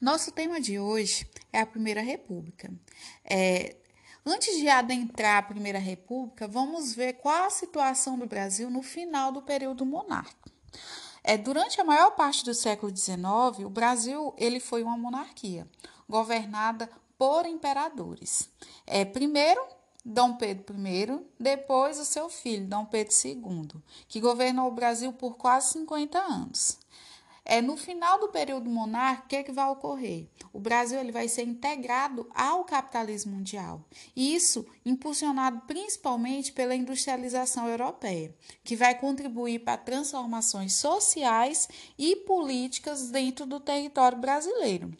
Nosso tema de hoje é a Primeira República. É, antes de adentrar a Primeira República, vamos ver qual a situação do Brasil no final do período monárquico. É, durante a maior parte do século XIX, o Brasil ele foi uma monarquia, governada por imperadores. É, primeiro, Dom Pedro I, depois o seu filho, Dom Pedro II, que governou o Brasil por quase 50 anos. É no final do período monárquico, o que, é que vai ocorrer? O Brasil ele vai ser integrado ao capitalismo mundial. Isso impulsionado principalmente pela industrialização europeia, que vai contribuir para transformações sociais e políticas dentro do território brasileiro.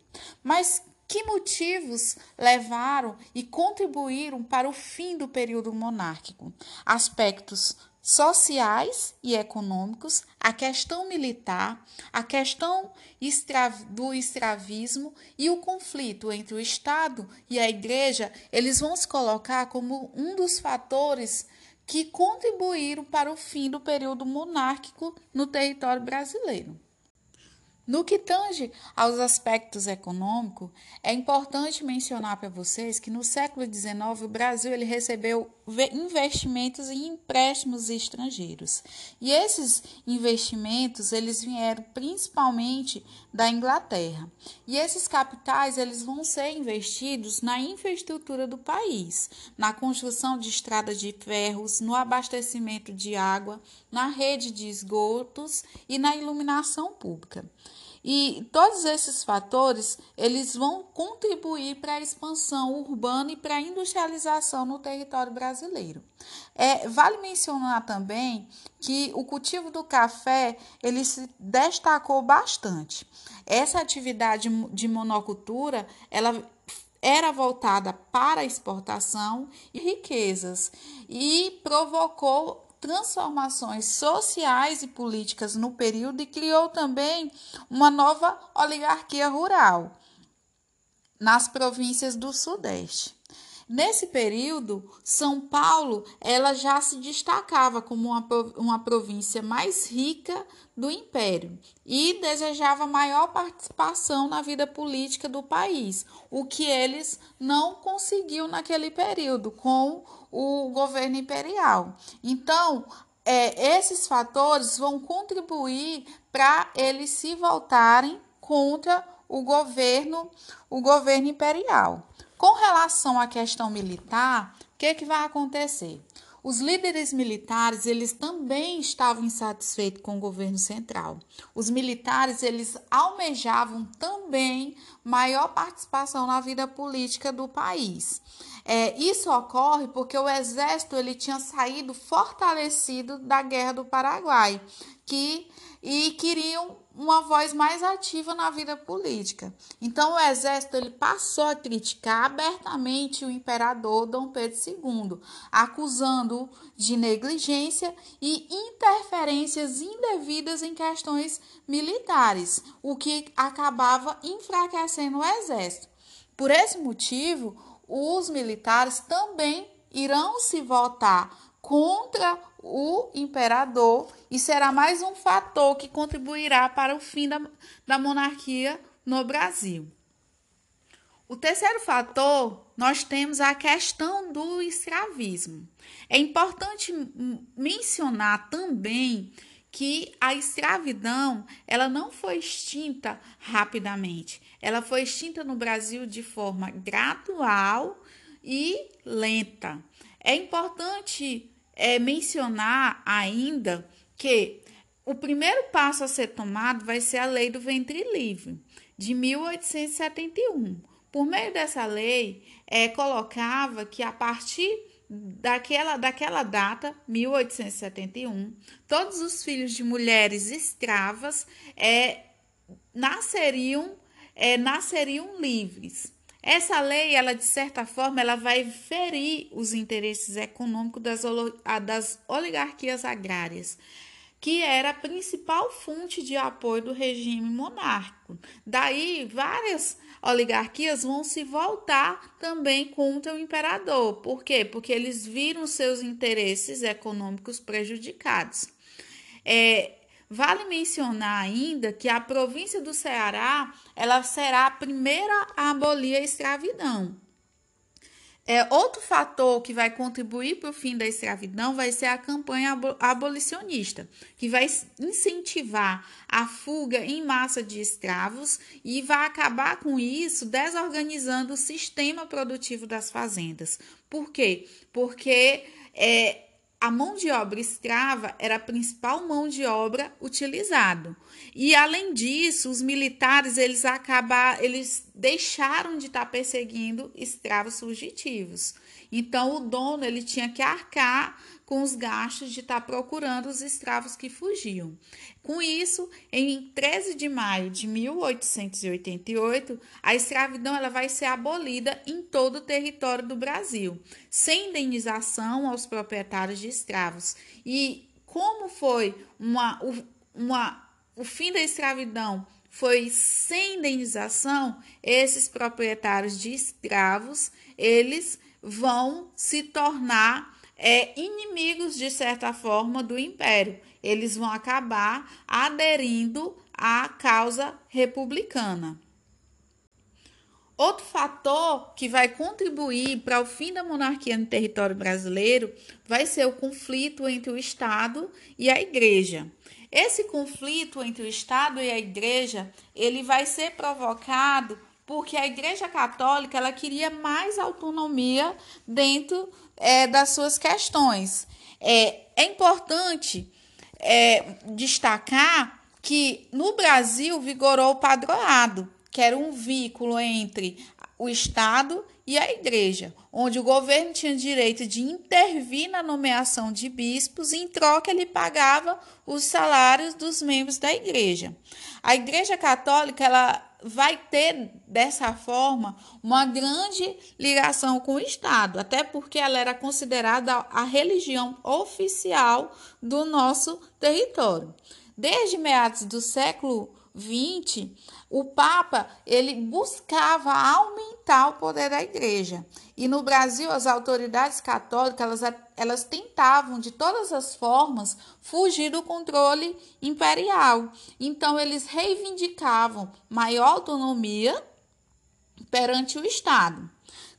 Mas que motivos levaram e contribuíram para o fim do período monárquico? Aspectos sociais e econômicos, a questão militar, a questão do escravismo e o conflito entre o Estado e a Igreja, eles vão se colocar como um dos fatores que contribuíram para o fim do período monárquico no território brasileiro. No que tange aos aspectos econômicos, é importante mencionar para vocês que no século XIX o Brasil ele recebeu investimentos e empréstimos estrangeiros. E esses investimentos eles vieram principalmente da Inglaterra. E esses capitais eles vão ser investidos na infraestrutura do país, na construção de estradas de ferros, no abastecimento de água, na rede de esgotos e na iluminação pública. E todos esses fatores, eles vão contribuir para a expansão urbana e para a industrialização no território brasileiro. É, vale mencionar também que o cultivo do café, ele se destacou bastante. Essa atividade de monocultura, ela era voltada para exportação e riquezas e provocou transformações sociais e políticas no período e criou também uma nova oligarquia rural nas províncias do Sudeste. Nesse período, São Paulo ela já se destacava como uma, uma província mais rica do império e desejava maior participação na vida política do país, o que eles não conseguiam naquele período com o governo imperial. Então, é, esses fatores vão contribuir para eles se voltarem contra o governo, o governo imperial. Com relação à questão militar, o que, que vai acontecer? Os líderes militares, eles também estavam insatisfeitos com o governo central. Os militares, eles almejavam também maior participação na vida política do país. É, isso ocorre porque o exército ele tinha saído fortalecido da Guerra do Paraguai, que e queriam uma voz mais ativa na vida política. Então o exército ele passou a criticar abertamente o imperador Dom Pedro II, acusando-o de negligência e interferências indevidas em questões militares, o que acabava enfraquecendo o exército. Por esse motivo, os militares também irão se voltar contra o imperador e será mais um fator que contribuirá para o fim da, da monarquia no Brasil. O terceiro fator, nós temos a questão do escravismo. É importante mencionar também que a escravidão ela não foi extinta rapidamente. Ela foi extinta no Brasil de forma gradual e lenta. É importante é, mencionar ainda que o primeiro passo a ser tomado vai ser a lei do ventre livre, de 1871. Por meio dessa lei, é, colocava que a partir daquela, daquela data, 1871, todos os filhos de mulheres escravas é, nasceriam, é, nasceriam livres. Essa lei, ela de certa forma, ela vai ferir os interesses econômicos das, das oligarquias agrárias, que era a principal fonte de apoio do regime monárquico. Daí, várias oligarquias vão se voltar também contra o imperador. Por quê? Porque eles viram seus interesses econômicos prejudicados. É, Vale mencionar ainda que a província do Ceará ela será a primeira a abolir a escravidão. É, outro fator que vai contribuir para o fim da escravidão vai ser a campanha abolicionista, que vai incentivar a fuga em massa de escravos e vai acabar com isso desorganizando o sistema produtivo das fazendas. Por quê? Porque é, a mão de obra escrava era a principal mão de obra utilizada. E além disso, os militares eles acabar, eles deixaram de estar perseguindo escravos fugitivos. Então o dono ele tinha que arcar com os gastos de estar procurando os escravos que fugiam. Com isso, em 13 de maio de 1888, a escravidão ela vai ser abolida em todo o território do Brasil, sem indenização aos proprietários de escravos. E como foi uma, uma, o fim da escravidão foi sem indenização, esses proprietários de escravos, eles vão se tornar é, inimigos, de certa forma, do império. Eles vão acabar aderindo à causa republicana. Outro fator que vai contribuir para o fim da monarquia no território brasileiro vai ser o conflito entre o Estado e a Igreja. Esse conflito entre o Estado e a Igreja, ele vai ser provocado porque a Igreja Católica ela queria mais autonomia dentro é, das suas questões. É, é importante é, destacar que no Brasil vigorou o padroado, que era um vínculo entre o Estado e a Igreja, onde o governo tinha direito de intervir na nomeação de bispos e, em troca, ele pagava os salários dos membros da Igreja. A Igreja Católica ela vai ter dessa forma uma grande ligação com o Estado, até porque ela era considerada a religião oficial do nosso território. Desde meados do século 20, o Papa ele buscava aumentar o poder da igreja. E no Brasil, as autoridades católicas elas, elas tentavam de todas as formas fugir do controle imperial. Então, eles reivindicavam maior autonomia perante o Estado.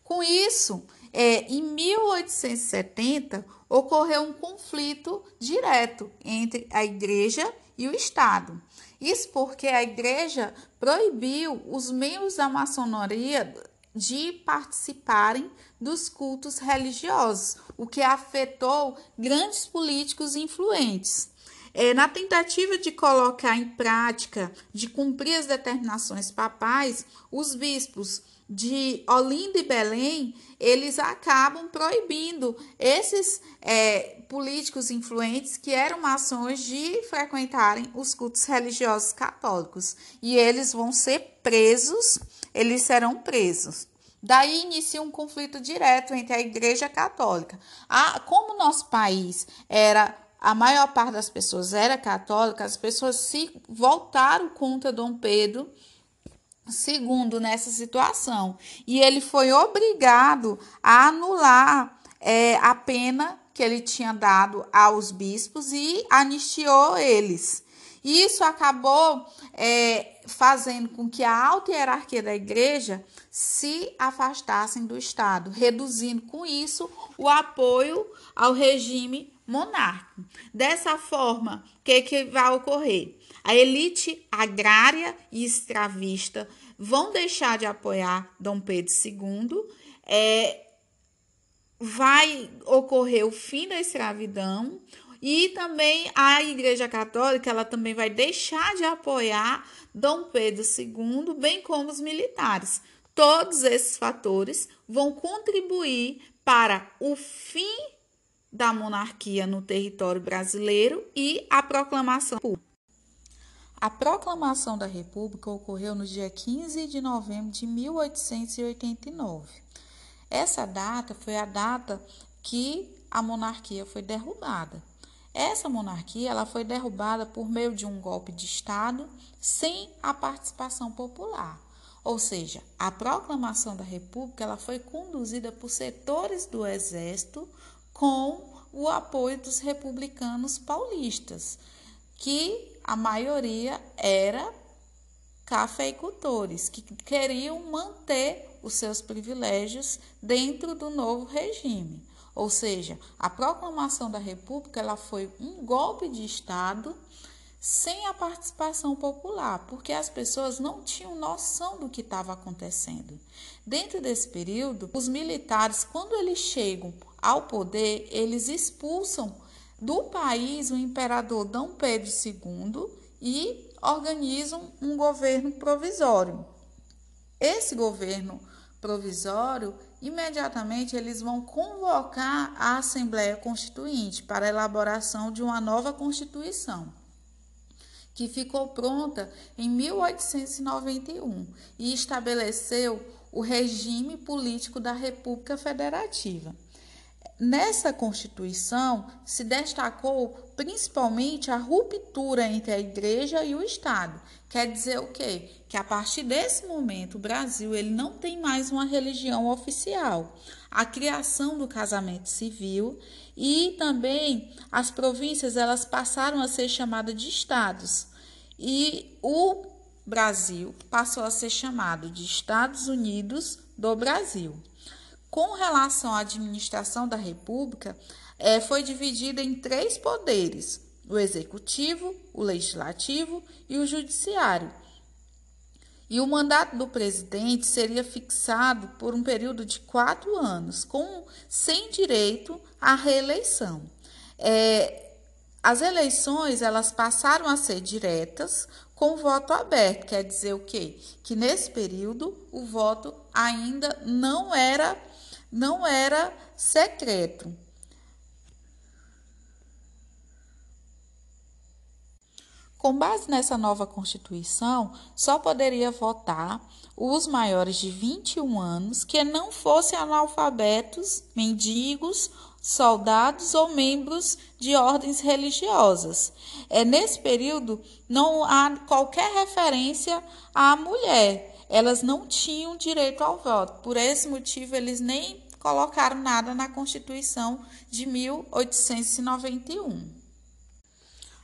Com isso, é, em 1870, ocorreu um conflito direto entre a igreja e o Estado. Isso porque a igreja proibiu os membros da maçonaria de participarem dos cultos religiosos, o que afetou grandes políticos influentes. É, na tentativa de colocar em prática, de cumprir as determinações papais, os bispos de Olinda e Belém, eles acabam proibindo esses é, políticos influentes que eram maçons de frequentarem os cultos religiosos católicos. E eles vão ser presos, eles serão presos. Daí inicia um conflito direto entre a Igreja Católica. Ah, como nosso país era a maior parte das pessoas era católica, as pessoas se voltaram contra Dom Pedro segundo nessa situação. E ele foi obrigado a anular é, a pena que ele tinha dado aos bispos e anistiou eles. Isso acabou é, fazendo com que a alta hierarquia da igreja se afastassem do Estado, reduzindo com isso o apoio ao regime monárquico. Dessa forma, o que, que vai ocorrer? A elite agrária e escravista vão deixar de apoiar Dom Pedro II, é, vai ocorrer o fim da escravidão e também a Igreja Católica ela também vai deixar de apoiar Dom Pedro II, bem como os militares. Todos esses fatores vão contribuir para o fim da monarquia no território brasileiro e a proclamação a proclamação da República ocorreu no dia 15 de novembro de 1889. Essa data foi a data que a monarquia foi derrubada. Essa monarquia ela foi derrubada por meio de um golpe de Estado sem a participação popular. Ou seja, a proclamação da República ela foi conduzida por setores do Exército com o apoio dos republicanos paulistas que a maioria era cafeicultores, que queriam manter os seus privilégios dentro do novo regime. Ou seja, a proclamação da República ela foi um golpe de Estado sem a participação popular, porque as pessoas não tinham noção do que estava acontecendo. Dentro desse período, os militares, quando eles chegam ao poder, eles expulsam do país o imperador Dom Pedro II e organizam um governo provisório. Esse governo provisório, imediatamente eles vão convocar a Assembleia Constituinte para a elaboração de uma nova Constituição que ficou pronta em 1891 e estabeleceu o regime político da República Federativa. Nessa Constituição se destacou principalmente a ruptura entre a Igreja e o Estado. Quer dizer o quê? Que a partir desse momento o Brasil ele não tem mais uma religião oficial. A criação do casamento civil e também as províncias elas passaram a ser chamadas de estados. E o Brasil passou a ser chamado de Estados Unidos do Brasil. Com relação à administração da República, é, foi dividida em três poderes: o executivo, o legislativo e o judiciário. E o mandato do presidente seria fixado por um período de quatro anos, com sem direito à reeleição. É, as eleições elas passaram a ser diretas com voto aberto, quer dizer o quê? Que nesse período o voto ainda não era não era secreto. Com base nessa nova Constituição, só poderia votar os maiores de 21 anos que não fossem analfabetos, mendigos, soldados ou membros de ordens religiosas. É nesse período não há qualquer referência à mulher. Elas não tinham direito ao voto. Por esse motivo, eles nem colocaram nada na Constituição de 1891.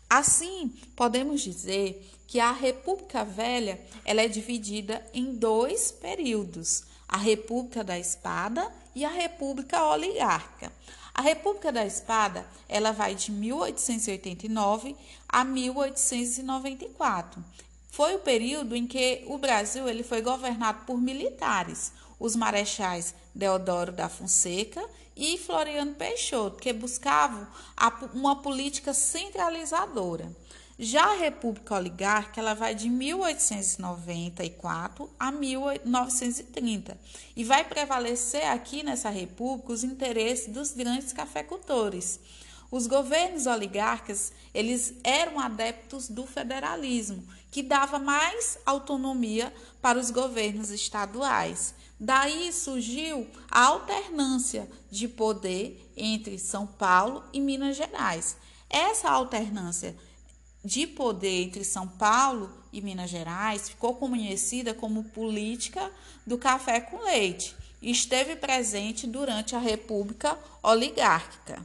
Assim, podemos dizer que a República Velha ela é dividida em dois períodos: a República da Espada e a República Oligárquica. A República da Espada ela vai de 1889 a 1894. Foi o período em que o Brasil ele foi governado por militares os marechais Deodoro da Fonseca e Floriano Peixoto, que buscavam uma política centralizadora. Já a República Oligárquica ela vai de 1894 a 1930 e vai prevalecer aqui nessa república os interesses dos grandes cafeicultores. Os governos oligárquicos, eles eram adeptos do federalismo, que dava mais autonomia para os governos estaduais. Daí surgiu a alternância de poder entre São Paulo e Minas Gerais. Essa alternância de poder entre São Paulo e Minas Gerais ficou conhecida como política do café com leite e esteve presente durante a República Oligárquica.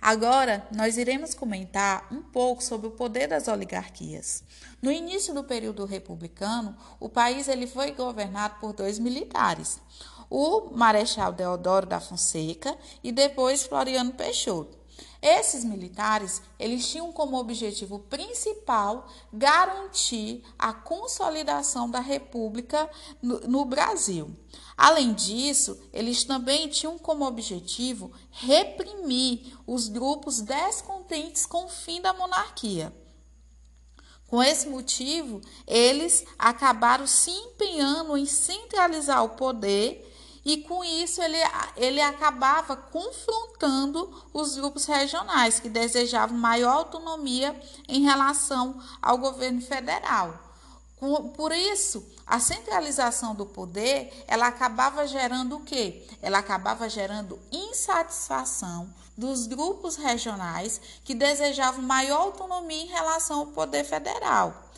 Agora, nós iremos comentar um pouco sobre o poder das oligarquias. No início do período republicano, o país ele foi governado por dois militares, o Marechal Deodoro da Fonseca e depois Floriano Peixoto. Esses militares, eles tinham como objetivo principal garantir a consolidação da República no, no Brasil. Além disso, eles também tinham como objetivo reprimir os grupos descontentes com o fim da monarquia. Com esse motivo, eles acabaram se empenhando em centralizar o poder e com isso ele, ele acabava confrontando os grupos regionais que desejavam maior autonomia em relação ao governo federal. Por isso, a centralização do poder, ela acabava gerando o quê? Ela acabava gerando insatisfação dos grupos regionais que desejavam maior autonomia em relação ao poder federal.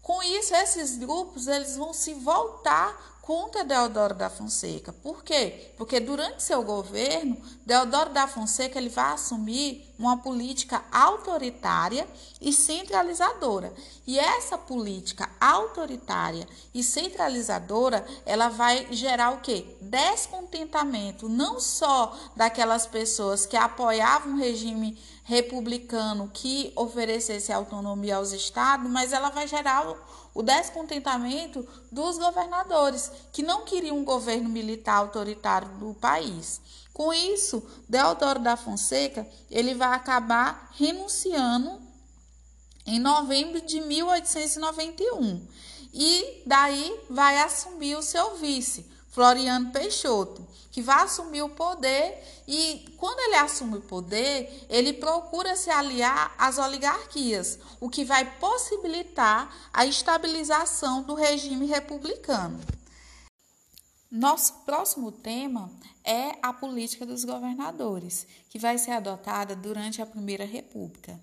Com isso, esses grupos eles vão se voltar contra Deodoro da Fonseca. Por quê? Porque durante seu governo, Deodoro da Fonseca ele vai assumir uma política autoritária e centralizadora. E essa política autoritária e centralizadora, ela vai gerar o quê? Descontentamento não só daquelas pessoas que apoiavam o regime republicano que oferecesse autonomia aos estados, mas ela vai gerar o descontentamento dos governadores, que não queriam um governo militar autoritário do país. Com isso, Deodoro da Fonseca ele vai acabar renunciando em novembro de 1891 e daí vai assumir o seu vice, Floriano Peixoto, que vai assumir o poder e quando ele assume o poder, ele procura se aliar às oligarquias, o que vai possibilitar a estabilização do regime republicano. Nosso próximo tema é a política dos governadores, que vai ser adotada durante a Primeira República.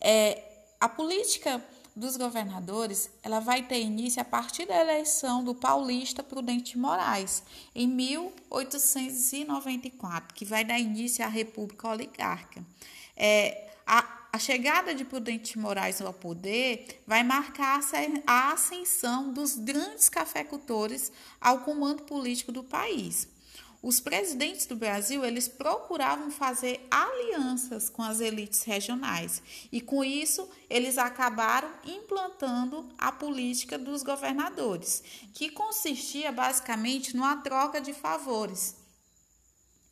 É, a política dos governadores, ela vai ter início a partir da eleição do paulista Prudente de Moraes, em 1894, que vai dar início à República Oligárquica. É, a, a chegada de Prudente de Moraes ao poder vai marcar a ascensão dos grandes cafeicultores ao comando político do país os presidentes do Brasil eles procuravam fazer alianças com as elites regionais e com isso eles acabaram implantando a política dos governadores, que consistia basicamente numa troca de favores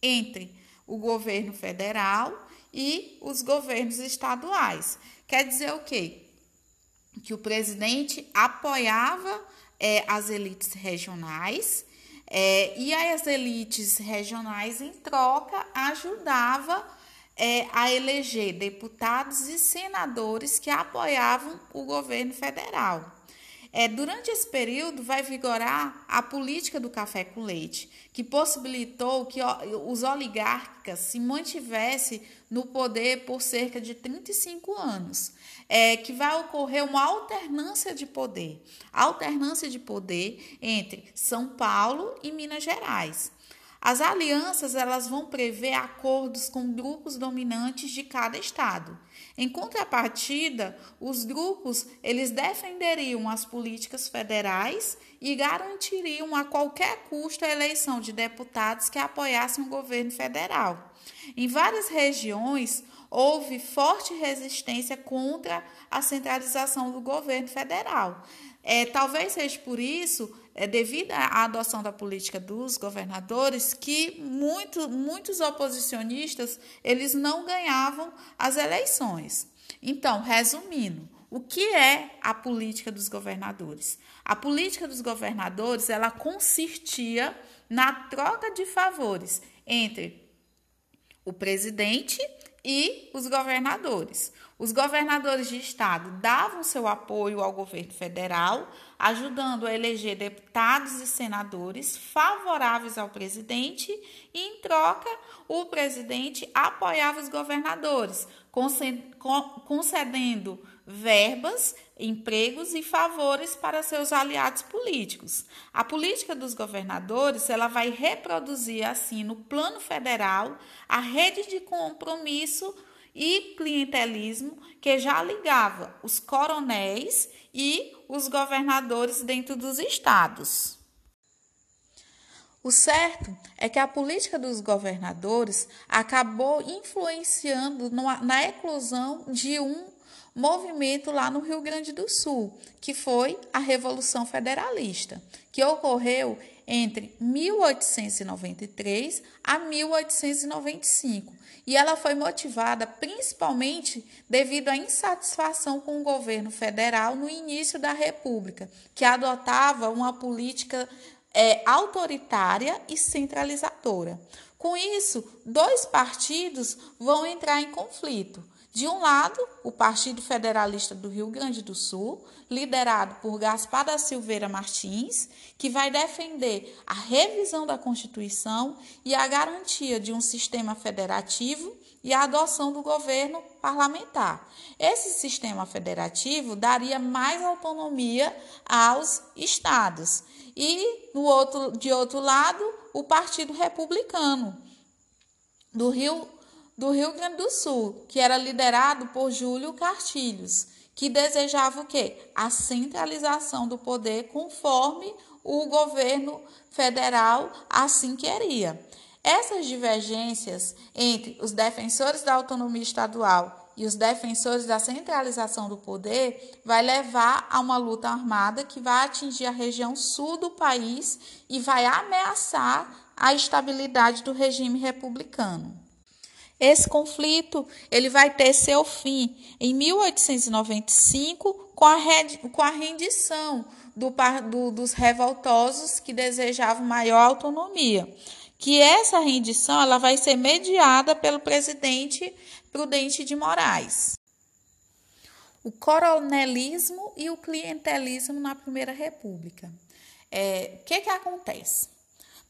entre o governo federal e os governos estaduais. Quer dizer o quê? Que o presidente apoiava é, as elites regionais é, e as elites regionais, em troca, ajudava é, a eleger deputados e senadores que apoiavam o governo federal. É, durante esse período, vai vigorar a política do café com leite, que possibilitou que os oligarcas se mantivessem no poder por cerca de 35 anos é que vai ocorrer uma alternância de poder alternância de poder entre São Paulo e Minas Gerais. As alianças elas vão prever acordos com grupos dominantes de cada estado. Em contrapartida, os grupos eles defenderiam as políticas federais e garantiriam a qualquer custo a eleição de deputados que apoiassem o governo federal. Em várias regiões, houve forte resistência contra a centralização do governo federal. É, talvez seja por isso, é, devido à adoção da política dos governadores, que muito, muitos oposicionistas eles não ganhavam as eleições. Então, resumindo, o que é a política dos governadores? A política dos governadores ela consistia na troca de favores entre o presidente e os governadores. Os governadores de estado davam seu apoio ao governo federal, ajudando a eleger deputados e senadores favoráveis ao presidente, e em troca, o presidente apoiava os governadores, concedendo verbas, empregos e favores para seus aliados políticos. A política dos governadores, ela vai reproduzir assim no plano federal a rede de compromisso e clientelismo que já ligava os coronéis e os governadores dentro dos estados. O certo é que a política dos governadores acabou influenciando na eclosão de um movimento lá no Rio Grande do Sul, que foi a Revolução Federalista, que ocorreu entre 1893 a 1895. E ela foi motivada principalmente devido à insatisfação com o governo federal no início da República, que adotava uma política é, autoritária e centralizadora. Com isso, dois partidos vão entrar em conflito. De um lado, o Partido Federalista do Rio Grande do Sul, liderado por Gaspar da Silveira Martins, que vai defender a revisão da Constituição e a garantia de um sistema federativo e a adoção do governo parlamentar. Esse sistema federativo daria mais autonomia aos estados e no outro, de outro lado, o Partido Republicano do Rio, do Rio Grande do Sul, que era liderado por Júlio Cartilhos, que desejava o quê? A centralização do poder conforme o governo federal assim queria. Essas divergências entre os defensores da autonomia estadual e os defensores da centralização do poder vai levar a uma luta armada que vai atingir a região sul do país e vai ameaçar a estabilidade do regime republicano. Esse conflito ele vai ter seu fim em 1895 com a, com a rendição do, do, dos revoltosos que desejavam maior autonomia. Que essa rendição ela vai ser mediada pelo presidente Prudente de Moraes. O coronelismo e o clientelismo na Primeira República. É, o que, que acontece?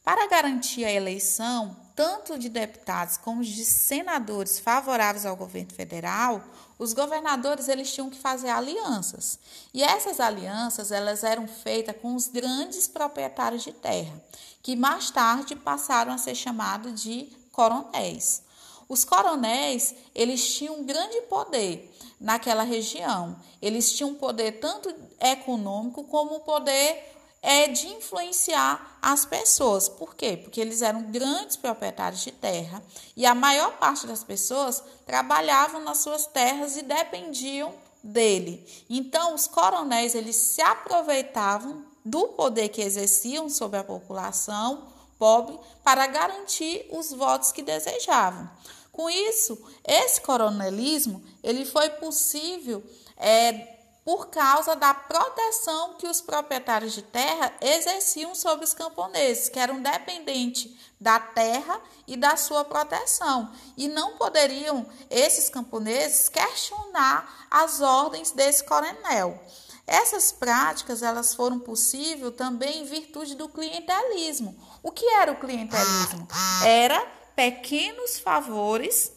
Para garantir a eleição, tanto de deputados como de senadores favoráveis ao governo federal, os governadores eles tinham que fazer alianças. E essas alianças elas eram feitas com os grandes proprietários de terra, que mais tarde passaram a ser chamados de coronéis. Os coronéis, eles tinham um grande poder naquela região. Eles tinham poder tanto econômico como poder é, de influenciar as pessoas. Por quê? Porque eles eram grandes proprietários de terra e a maior parte das pessoas trabalhavam nas suas terras e dependiam dele. Então, os coronéis eles se aproveitavam do poder que exerciam sobre a população pobre para garantir os votos que desejavam. Com isso, esse coronelismo ele foi possível é, por causa da proteção que os proprietários de terra exerciam sobre os camponeses, que eram dependentes da terra e da sua proteção, e não poderiam esses camponeses questionar as ordens desse coronel. Essas práticas elas foram possíveis também em virtude do clientelismo. O que era o clientelismo? Era pequenos favores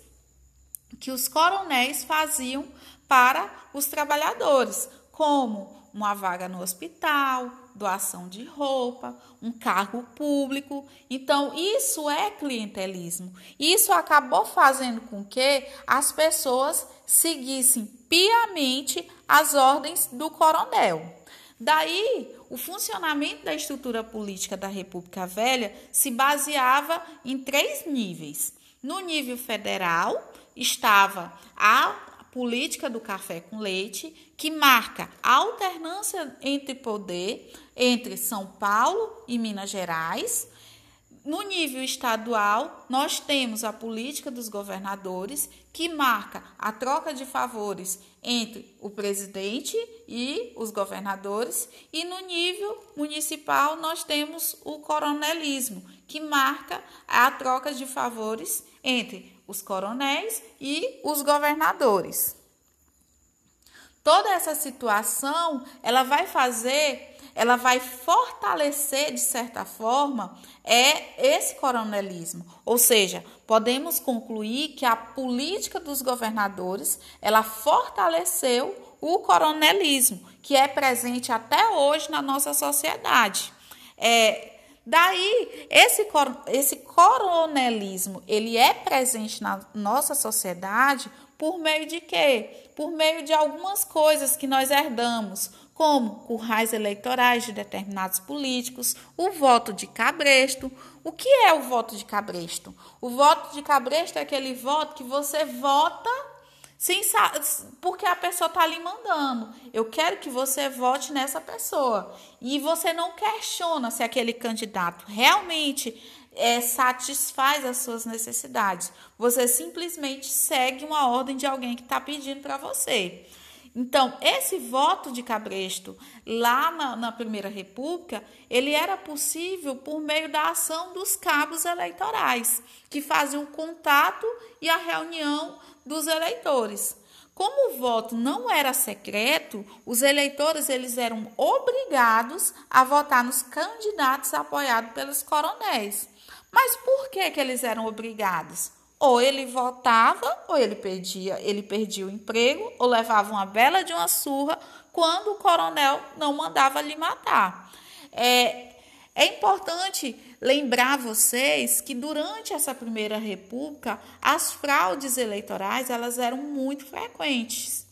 que os coronéis faziam para os trabalhadores, como uma vaga no hospital, doação de roupa, um cargo público. Então, isso é clientelismo. Isso acabou fazendo com que as pessoas seguissem piamente as ordens do coronel. Daí, o funcionamento da estrutura política da República Velha se baseava em três níveis. No nível federal, estava a política do café com leite, que marca a alternância entre poder entre São Paulo e Minas Gerais. No nível estadual, nós temos a política dos governadores, que marca a troca de favores entre o presidente e os governadores, e no nível municipal nós temos o coronelismo, que marca a troca de favores entre os coronéis e os governadores. Toda essa situação, ela vai fazer, ela vai fortalecer de certa forma é esse coronelismo, ou seja, podemos concluir que a política dos governadores ela fortaleceu o coronelismo, que é presente até hoje na nossa sociedade. É, daí, esse, esse coronelismo, ele é presente na nossa sociedade por meio de quê? Por meio de algumas coisas que nós herdamos, como currais eleitorais de determinados políticos, o voto de cabresto. O que é o voto de cabresto? O voto de cabresto é aquele voto que você vota sem porque a pessoa está lhe mandando. Eu quero que você vote nessa pessoa. E você não questiona se aquele candidato realmente é, satisfaz as suas necessidades. Você simplesmente segue uma ordem de alguém que está pedindo para você. Então, esse voto de Cabresto lá na, na, Primeira República, ele era possível por meio da ação dos cabos eleitorais, que faziam o contato e a reunião dos eleitores. Como o voto não era secreto, os eleitores eles eram obrigados a votar nos candidatos apoiados pelos coronéis. Mas por que, que eles eram obrigados? Ou ele votava, ou ele perdia, ele perdia o emprego, ou levava uma bela de uma surra quando o coronel não mandava lhe matar. É, É importante lembrar vocês que durante essa primeira república as fraudes eleitorais elas eram muito frequentes.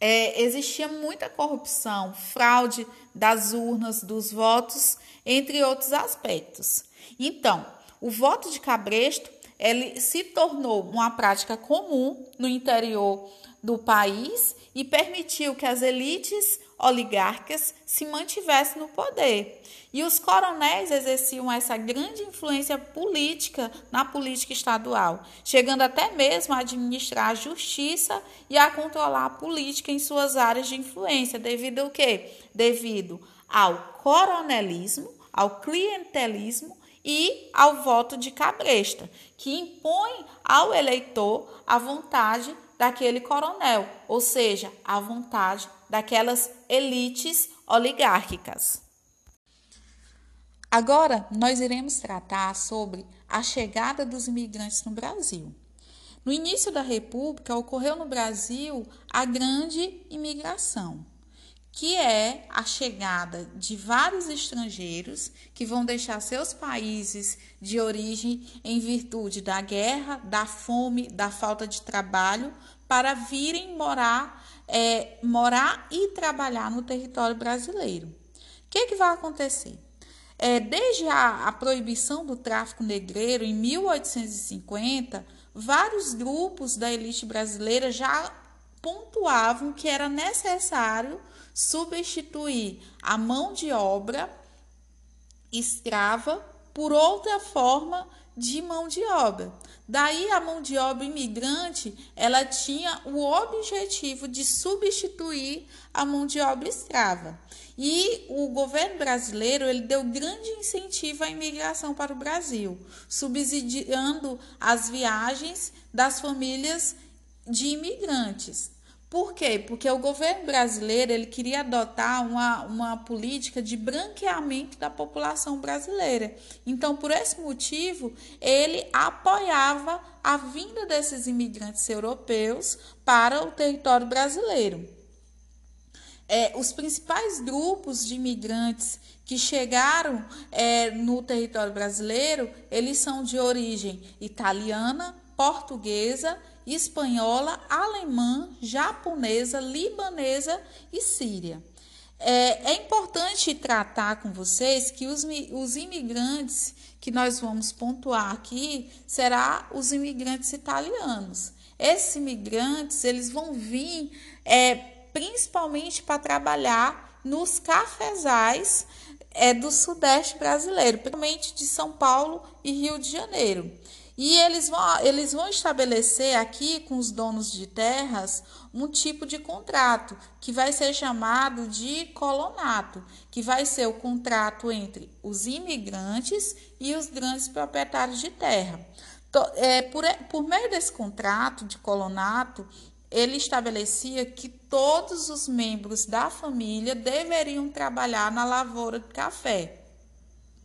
É, existia muita corrupção, fraude das urnas, dos votos, entre outros aspectos. Então, o voto de cabresto ele se tornou uma prática comum no interior do país e permitiu que as elites oligárquicas se mantivessem no poder. E os coronéis exerciam essa grande influência política na política estadual, chegando até mesmo a administrar a justiça e a controlar a política em suas áreas de influência, devido ao quê? Devido ao coronelismo, ao clientelismo e ao voto de cabresta, que impõe ao eleitor a vontade daquele coronel, ou seja, a vontade daquelas elites oligárquicas. Agora, nós iremos tratar sobre a chegada dos imigrantes no Brasil. No início da República, ocorreu no Brasil a grande imigração que é a chegada de vários estrangeiros que vão deixar seus países de origem em virtude da guerra, da fome, da falta de trabalho, para virem morar, é, morar e trabalhar no território brasileiro. O que, que vai acontecer? É, desde a, a proibição do tráfico negreiro em 1850, vários grupos da elite brasileira já pontuavam que era necessário substituir a mão de obra escrava por outra forma de mão de obra. Daí a mão de obra imigrante, ela tinha o objetivo de substituir a mão de obra escrava. E o governo brasileiro, ele deu grande incentivo à imigração para o Brasil, subsidiando as viagens das famílias de imigrantes. Por quê? Porque o governo brasileiro ele queria adotar uma, uma política de branqueamento da população brasileira. Então, por esse motivo, ele apoiava a vinda desses imigrantes europeus para o território brasileiro. É, os principais grupos de imigrantes que chegaram é, no território brasileiro, eles são de origem italiana, portuguesa espanhola, alemã, japonesa, libanesa e síria. É, é, importante tratar com vocês que os, os imigrantes que nós vamos pontuar aqui será os imigrantes italianos. Esses imigrantes eles vão vir é, principalmente para trabalhar nos cafezais é, do sudeste brasileiro, principalmente de São Paulo e Rio de Janeiro. E eles vão, eles vão estabelecer aqui com os donos de terras um tipo de contrato que vai ser chamado de colonato, que vai ser o contrato entre os imigrantes e os grandes proprietários de terra. É, por, por meio desse contrato de colonato, ele estabelecia que todos os membros da família deveriam trabalhar na lavoura de café.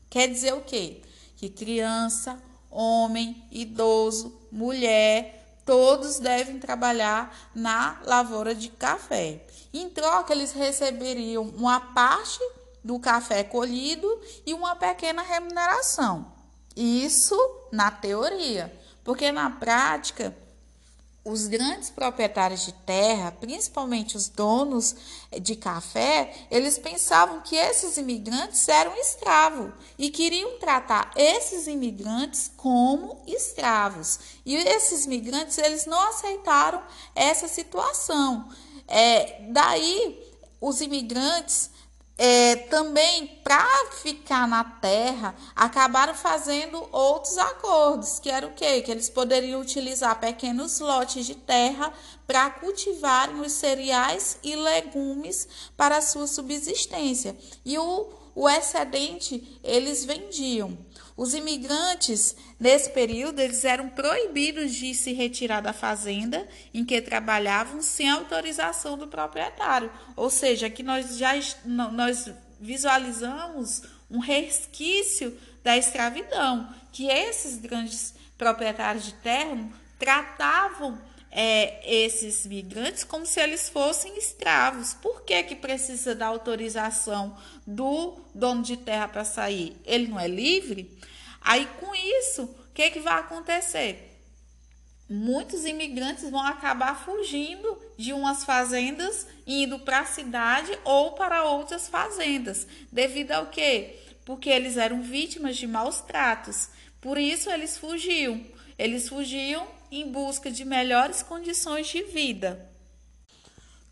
Quer dizer o quê? Que criança, homem, idoso, mulher, todos devem trabalhar na lavoura de café. Em troca, eles receberiam uma parte do café colhido e uma pequena remuneração. Isso na teoria, porque na prática os grandes proprietários de terra, principalmente os donos de café, eles pensavam que esses imigrantes eram escravos e queriam tratar esses imigrantes como escravos. E esses imigrantes eles não aceitaram essa situação. É, daí os imigrantes é, também para ficar na terra, acabaram fazendo outros acordos, que era o quê? Que eles poderiam utilizar pequenos lotes de terra para cultivarem os cereais e legumes para a sua subsistência. E o, o excedente eles vendiam. Os imigrantes, nesse período, eles eram proibidos de se retirar da fazenda em que trabalhavam sem autorização do proprietário. Ou seja, aqui nós já nós visualizamos um resquício da escravidão, que esses grandes proprietários de terra tratavam é, esses migrantes como se eles fossem escravos. Por que, que precisa da autorização do dono de terra para sair? Ele não é livre? Aí com isso, o que, que vai acontecer? Muitos imigrantes vão acabar fugindo de umas fazendas, indo para a cidade ou para outras fazendas. Devido ao quê? Porque eles eram vítimas de maus tratos. Por isso eles fugiam. Eles fugiam em busca de melhores condições de vida.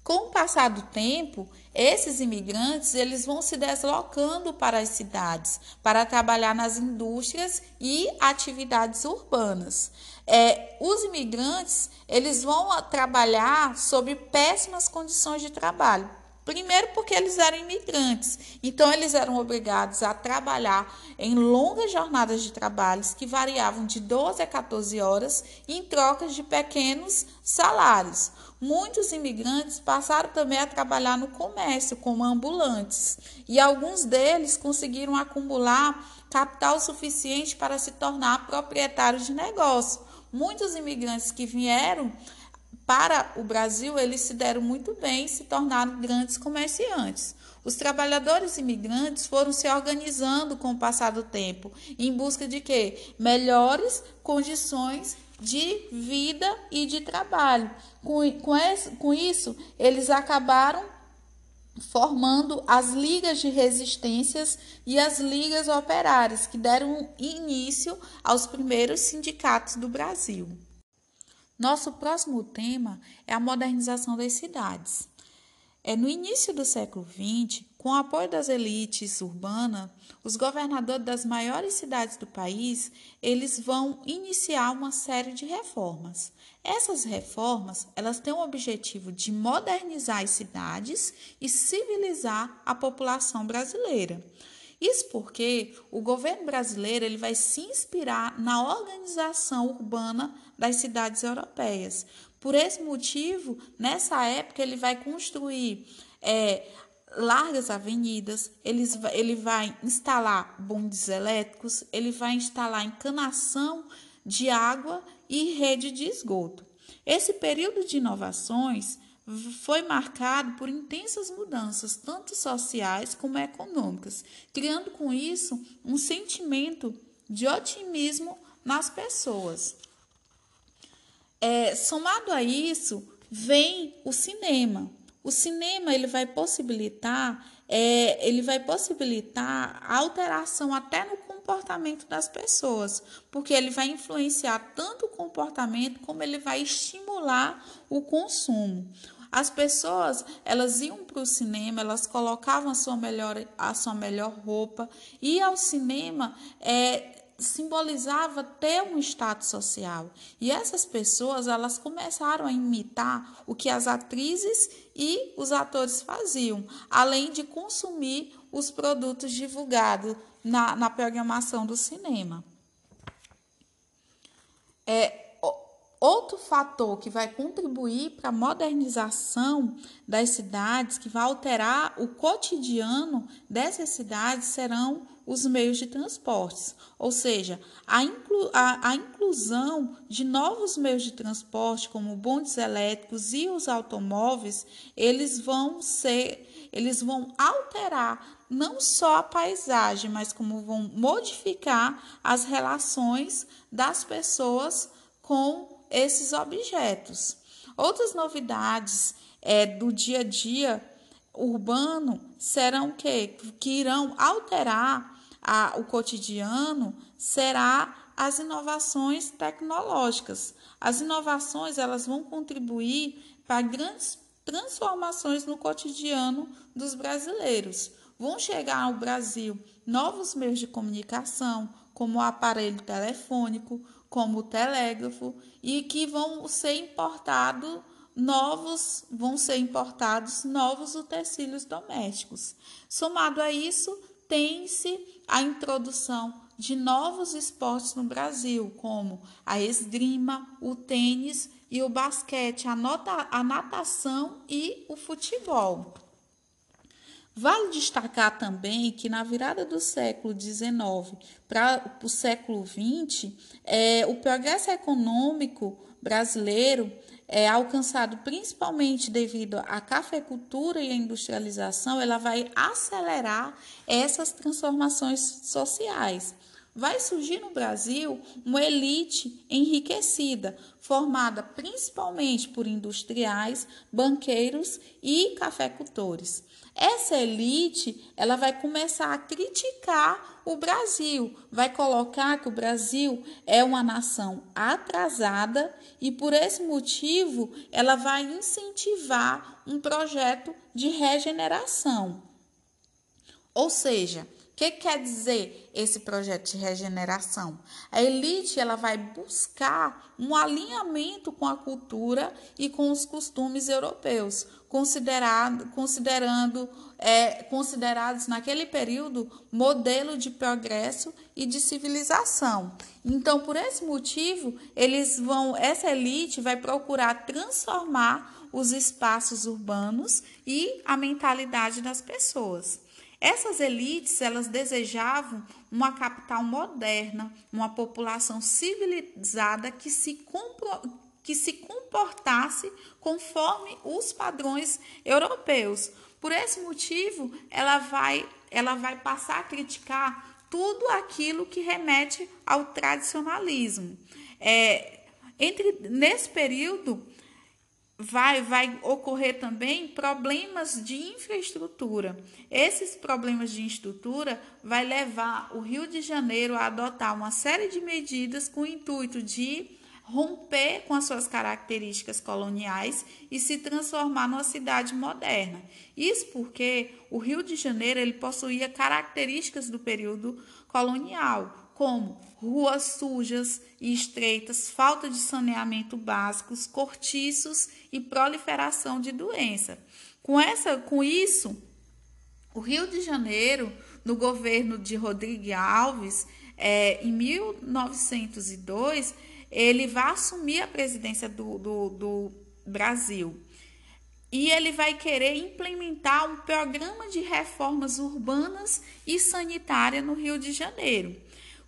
Com o passar do tempo, esses imigrantes eles vão se deslocando para as cidades para trabalhar nas indústrias e atividades urbanas. É, os imigrantes eles vão trabalhar sob péssimas condições de trabalho. Primeiro, porque eles eram imigrantes, então eles eram obrigados a trabalhar em longas jornadas de trabalhos que variavam de 12 a 14 horas em trocas de pequenos salários. Muitos imigrantes passaram também a trabalhar no comércio como ambulantes e alguns deles conseguiram acumular capital suficiente para se tornar proprietários de negócio. Muitos imigrantes que vieram para o Brasil, eles se deram muito bem e se tornaram grandes comerciantes. Os trabalhadores imigrantes foram se organizando com o passar do tempo em busca de quê? Melhores condições de vida e de trabalho. Com, com, esse, com isso, eles acabaram formando as ligas de resistências e as ligas operárias, que deram início aos primeiros sindicatos do Brasil. Nosso próximo tema é a modernização das cidades. É no início do século XX, com o apoio das elites urbanas, os governadores das maiores cidades do país, eles vão iniciar uma série de reformas. Essas reformas, elas têm o objetivo de modernizar as cidades e civilizar a população brasileira. Isso porque o governo brasileiro ele vai se inspirar na organização urbana das cidades europeias. Por esse motivo, nessa época, ele vai construir é, largas avenidas, ele, ele vai instalar bondes elétricos, ele vai instalar encanação de água e rede de esgoto. Esse período de inovações foi marcado por intensas mudanças, tanto sociais como econômicas, criando com isso um sentimento de otimismo nas pessoas. É, somado a isso, vem o cinema. O cinema ele vai possibilitar, é, ele vai possibilitar alteração até no comportamento das pessoas, porque ele vai influenciar tanto o comportamento como ele vai estimular o consumo. As pessoas, elas iam para o cinema, elas colocavam a sua melhor, a sua melhor roupa, e ao cinema é, simbolizava ter um status social. E essas pessoas, elas começaram a imitar o que as atrizes e os atores faziam, além de consumir os produtos divulgados na, na programação do cinema. É, Outro fator que vai contribuir para a modernização das cidades, que vai alterar o cotidiano dessas cidades, serão os meios de transportes, ou seja, a, inclu a, a, inclusão de novos meios de transporte, como bondes elétricos e os automóveis, eles vão ser, eles vão alterar não só a paisagem, mas como vão modificar as relações das pessoas com esses objetos. Outras novidades é, do dia a dia urbano serão que, que irão alterar a, o cotidiano será as inovações tecnológicas. As inovações elas vão contribuir para grandes transformações no cotidiano dos brasileiros. Vão chegar ao Brasil novos meios de comunicação, como o aparelho telefônico, como o telégrafo, e que vão ser importados novos, vão ser importados novos utensílios domésticos. Somado a isso, tem-se a introdução de novos esportes no Brasil, como a esgrima, o tênis e o basquete, a, nota, a natação e o futebol. Vale destacar também que na virada do século XIX para o século XX, é, o progresso econômico brasileiro é alcançado principalmente devido à cafeicultura e à industrialização, ela vai acelerar essas transformações sociais. Vai surgir no Brasil uma elite enriquecida, formada principalmente por industriais, banqueiros e cafeicultores. Essa elite, ela vai começar a criticar o Brasil, vai colocar que o Brasil é uma nação atrasada e por esse motivo ela vai incentivar um projeto de regeneração. Ou seja, o que quer dizer esse projeto de regeneração? A elite ela vai buscar um alinhamento com a cultura e com os costumes europeus, considerado, considerando é, considerados naquele período modelo de progresso e de civilização. Então, por esse motivo, eles vão, essa elite vai procurar transformar os espaços urbanos e a mentalidade das pessoas. Essas elites, elas desejavam uma capital moderna, uma população civilizada que se, que se comportasse conforme os padrões europeus. Por esse motivo, ela vai, ela vai passar a criticar tudo aquilo que remete ao tradicionalismo. É, entre, nesse período, vai, vai ocorrer também problemas de infraestrutura. Esses problemas de infraestrutura vai levar o Rio de Janeiro a adotar uma série de medidas com o intuito de romper com as suas características coloniais e se transformar numa cidade moderna. Isso porque o Rio de Janeiro ele possuía características do período colonial, como ruas sujas e estreitas, falta de saneamento básicos, cortiços e proliferação de doença. Com essa, com isso, o Rio de Janeiro, no governo de Rodrigues Alves, é, em 1902, ele vai assumir a presidência do, do, do Brasil. E ele vai querer implementar um programa de reformas urbanas e sanitárias no Rio de Janeiro.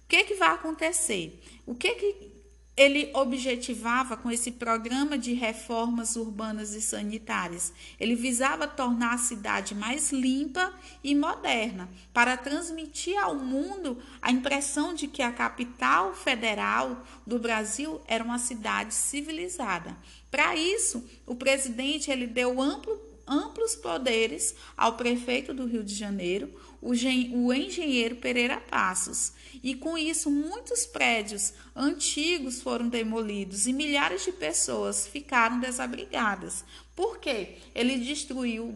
O que, que vai acontecer? O que, que ele objetivava com esse programa de reformas urbanas e sanitárias? Ele visava tornar a cidade mais limpa e moderna, para transmitir ao mundo a impressão de que a capital federal do Brasil era uma cidade civilizada. Para isso, o presidente ele deu amplo amplos poderes ao prefeito do Rio de Janeiro, o, engenheiro Pereira Passos. E com isso, muitos prédios antigos foram demolidos e milhares de pessoas ficaram desabrigadas. Por quê? Ele destruiu,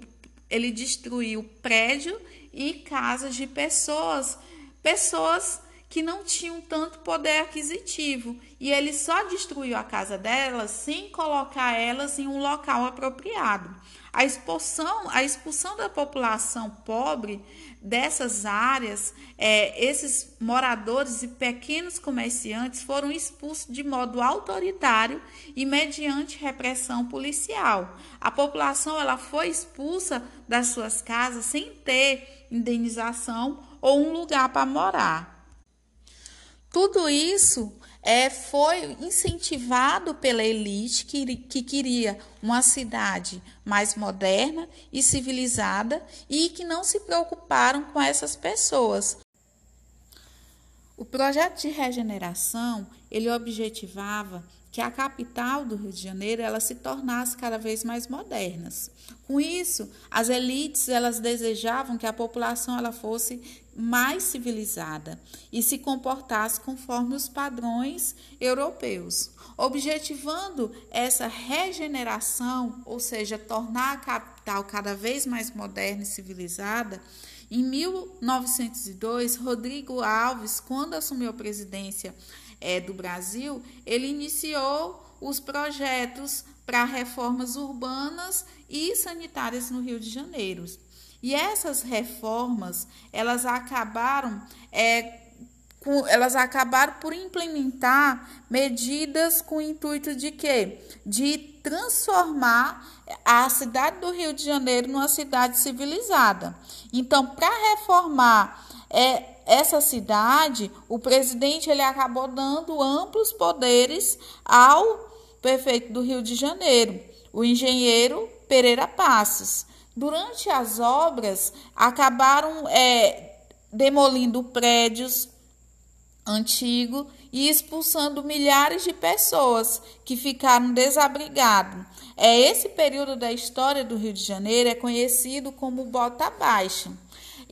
ele destruiu prédio e casas de pessoas, pessoas que não tinham tanto poder aquisitivo, e ele só destruiu a casa delas sem colocar elas em um local apropriado. A expulsão, a expulsão da população pobre dessas áreas, é, esses moradores e pequenos comerciantes foram expulsos de modo autoritário e mediante repressão policial. A população ela foi expulsa das suas casas sem ter indenização ou um lugar para morar. Tudo isso é, foi incentivado pela elite que, que queria uma cidade mais moderna e civilizada e que não se preocuparam com essas pessoas. O projeto de regeneração ele objetivava que a capital do Rio de Janeiro ela se tornasse cada vez mais modernas. Com isso, as elites elas desejavam que a população ela fosse mais civilizada e se comportasse conforme os padrões europeus, objetivando essa regeneração, ou seja, tornar a capital cada vez mais moderna e civilizada. Em 1902, Rodrigo Alves, quando assumiu a presidência é, do Brasil, ele iniciou os projetos para reformas urbanas e sanitárias no Rio de Janeiro. E essas reformas, elas acabaram é, com, elas acabaram por implementar medidas com o intuito de quê? De transformar a cidade do Rio de Janeiro numa cidade civilizada. Então, para reformar é, essa cidade, o presidente ele acabou dando amplos poderes ao prefeito do Rio de Janeiro, o engenheiro Pereira Passos. Durante as obras, acabaram é, demolindo prédios antigos e expulsando milhares de pessoas que ficaram desabrigadas. É esse período da história do Rio de Janeiro é conhecido como Bota Baixa.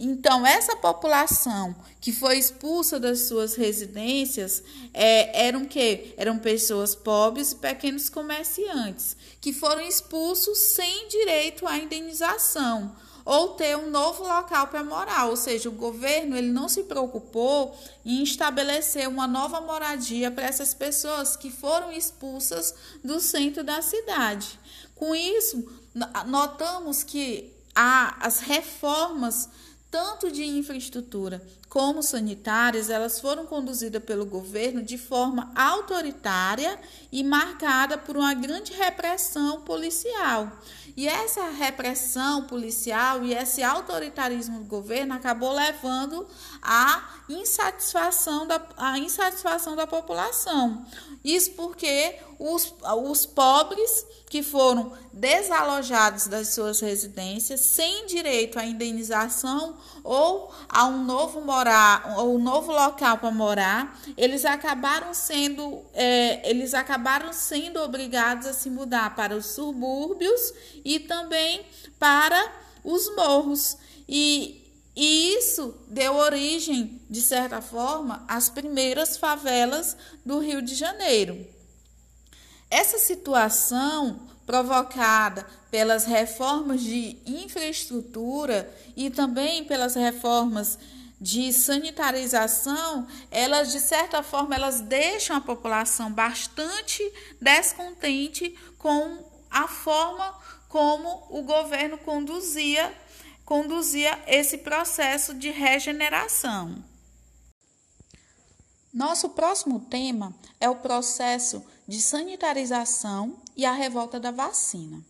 Então, essa população que foi expulsa das suas residências é, eram que eram pessoas pobres e pequenos comerciantes que foram expulsos sem direito à indenização ou ter um novo local para morar, ou seja, o governo ele não se preocupou em estabelecer uma nova moradia para essas pessoas que foram expulsas do centro da cidade. Com isso, notamos que as reformas tanto de infraestrutura como sanitárias, elas foram conduzidas pelo governo de forma autoritária e marcada por uma grande repressão policial. E essa repressão policial e esse autoritarismo do governo acabou levando à insatisfação da, à insatisfação da população. Isso porque os, os pobres que foram desalojados das suas residências sem direito à indenização ou a um novo morar ou um novo local para morar, eles acabaram sendo é, eles acabaram sendo obrigados a se mudar para os subúrbios e também para os morros e e isso deu origem, de certa forma, às primeiras favelas do Rio de Janeiro. Essa situação provocada pelas reformas de infraestrutura e também pelas reformas de sanitarização, elas de certa forma elas deixam a população bastante descontente com a forma como o governo conduzia conduzia esse processo de regeneração. Nosso próximo tema é o processo de sanitarização e a revolta da vacina.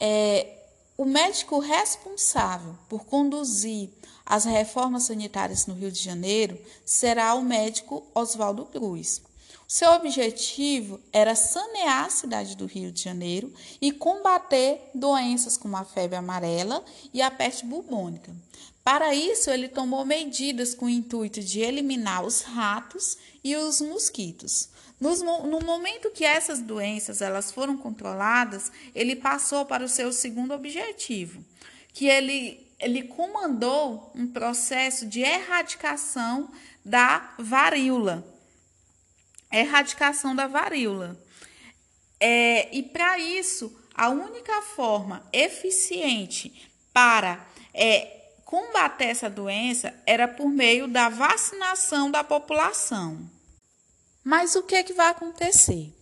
É, o médico responsável por conduzir as reformas sanitárias no Rio de Janeiro será o médico Oswaldo Cruz. Seu objetivo era sanear a cidade do Rio de Janeiro e combater doenças como a febre amarela e a peste bubônica. Para isso, ele tomou medidas com o intuito de eliminar os ratos e os mosquitos. No momento que essas doenças elas foram controladas, ele passou para o seu segundo objetivo, que ele, ele comandou um processo de erradicação da varíola erradicação da varíola. É, e para isso, a única forma eficiente para é, combater essa doença era por meio da vacinação da população. Mas o que, é que vai acontecer?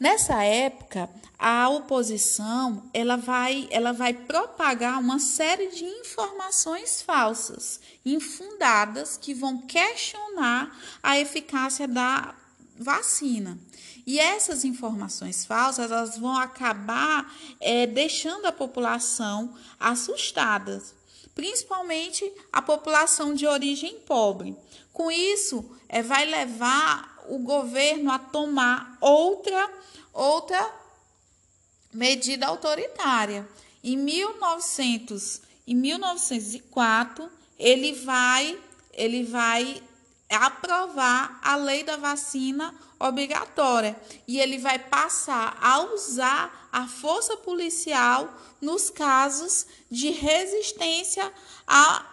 Nessa época, a oposição ela vai, ela vai propagar uma série de informações falsas, infundadas, que vão questionar a eficácia da vacina. E essas informações falsas elas vão acabar é, deixando a população assustada, principalmente a população de origem pobre. Com isso, é, vai levar o governo a tomar outra, outra medida autoritária. Em 1900, em 1904, ele vai, ele vai aprovar a lei da vacina obrigatória e ele vai passar a usar a força policial nos casos de resistência a,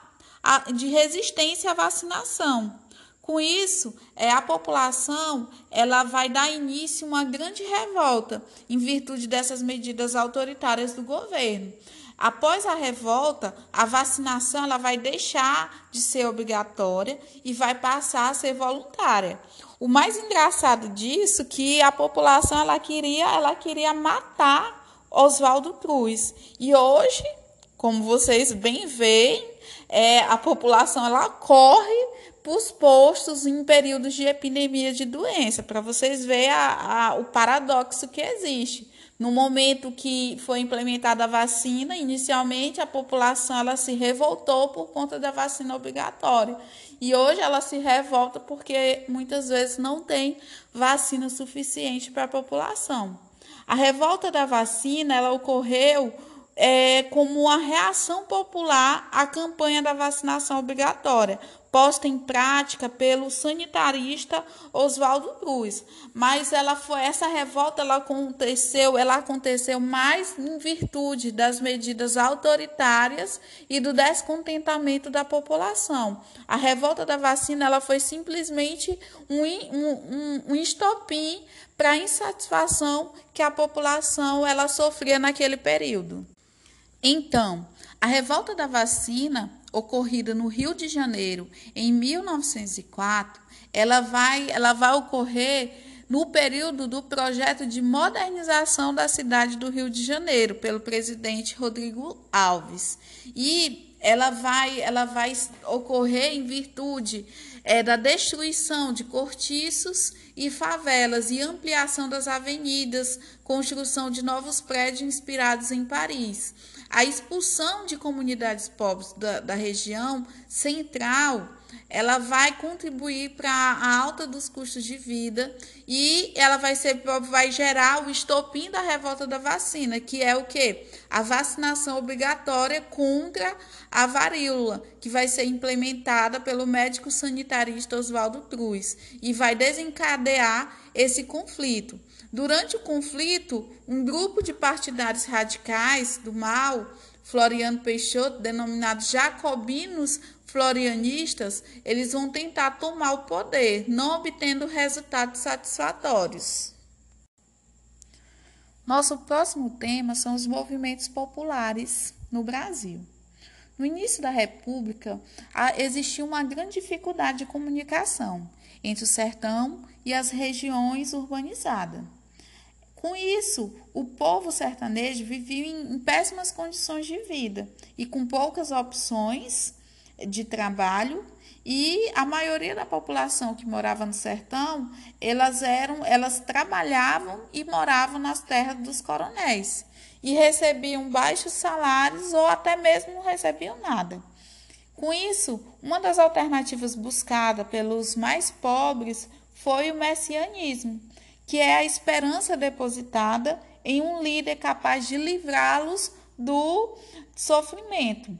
a de resistência à vacinação. Com isso, é, a população ela vai dar início a uma grande revolta em virtude dessas medidas autoritárias do governo. Após a revolta, a vacinação ela vai deixar de ser obrigatória e vai passar a ser voluntária. O mais engraçado disso é que a população ela queria, ela queria matar Oswaldo Cruz. E hoje, como vocês bem veem, é, a população ela corre para os postos em períodos de epidemia de doença, para vocês verem a, a, o paradoxo que existe. No momento que foi implementada a vacina, inicialmente a população ela se revoltou por conta da vacina obrigatória. E hoje ela se revolta porque muitas vezes não tem vacina suficiente para a população. A revolta da vacina ela ocorreu é, como uma reação popular à campanha da vacinação obrigatória, posta em prática pelo sanitarista Oswaldo Cruz. Mas ela foi essa revolta ela aconteceu, ela aconteceu mais em virtude das medidas autoritárias e do descontentamento da população. A revolta da vacina ela foi simplesmente um, um, um, um estopim para a insatisfação que a população ela sofria naquele período. Então, a revolta da vacina, ocorrida no Rio de Janeiro em 1904, ela vai, ela vai ocorrer no período do projeto de modernização da cidade do Rio de Janeiro pelo presidente Rodrigo Alves. E ela vai, ela vai ocorrer em virtude é, da destruição de cortiços e favelas e ampliação das avenidas, construção de novos prédios inspirados em Paris. A expulsão de comunidades pobres da, da região central ela vai contribuir para a alta dos custos de vida e ela vai ser vai gerar o estopim da revolta da vacina, que é o que? A vacinação obrigatória contra a varíola, que vai ser implementada pelo médico sanitarista Oswaldo Cruz e vai desencadear esse conflito. Durante o conflito, um grupo de partidários radicais do mal, Floriano Peixoto, denominados jacobinos florianistas, eles vão tentar tomar o poder, não obtendo resultados satisfatórios. Nosso próximo tema são os movimentos populares no Brasil. No início da República, existia uma grande dificuldade de comunicação entre o sertão e as regiões urbanizadas. Com isso, o povo sertanejo vivia em, péssimas condições de vida e com poucas opções de trabalho e a maioria da população que morava no sertão, elas eram, elas trabalhavam e moravam nas terras dos coronéis e recebiam baixos salários ou até mesmo não recebiam nada. Com isso, uma das alternativas buscada pelos mais pobres foi o messianismo, que é a esperança depositada em um líder capaz de livrá-los do sofrimento.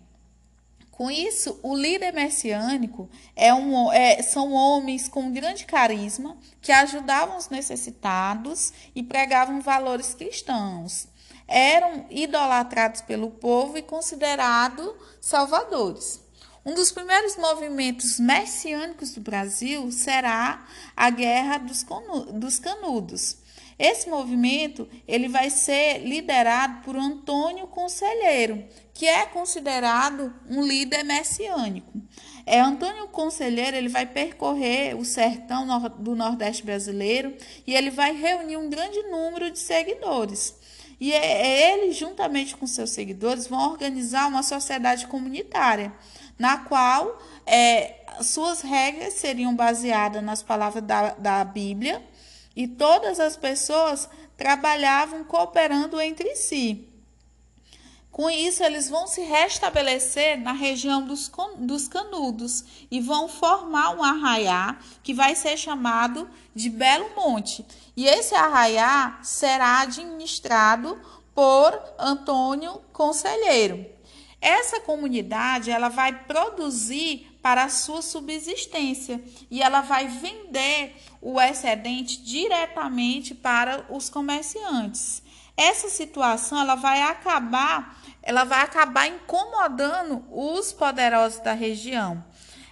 Com isso, o líder messiânico é um, é, são homens com grande carisma que ajudavam os necessitados e pregavam valores cristãos. Eram idolatrados pelo povo e considerados salvadores. Um dos primeiros movimentos messiânicos do Brasil será a Guerra dos Canudos. Esse movimento ele vai ser liderado por Antônio Conselheiro, que é considerado um líder messiânico. É Antônio Conselheiro, ele vai percorrer o sertão do Nordeste brasileiro e ele vai reunir um grande número de seguidores. E é, é ele, juntamente com seus seguidores, vão organizar uma sociedade comunitária na qual é, suas regras seriam baseadas nas palavras da, da Bíblia e todas as pessoas trabalhavam cooperando entre si. Com isso, eles vão se restabelecer na região dos, dos canudos e vão formar um arraiá que vai ser chamado de Belo Monte. E esse arraiá será administrado por Antônio Conselheiro. Essa comunidade ela vai produzir para a sua subsistência e ela vai vender o excedente diretamente para os comerciantes. Essa situação ela vai acabar, ela vai acabar incomodando os poderosos da região,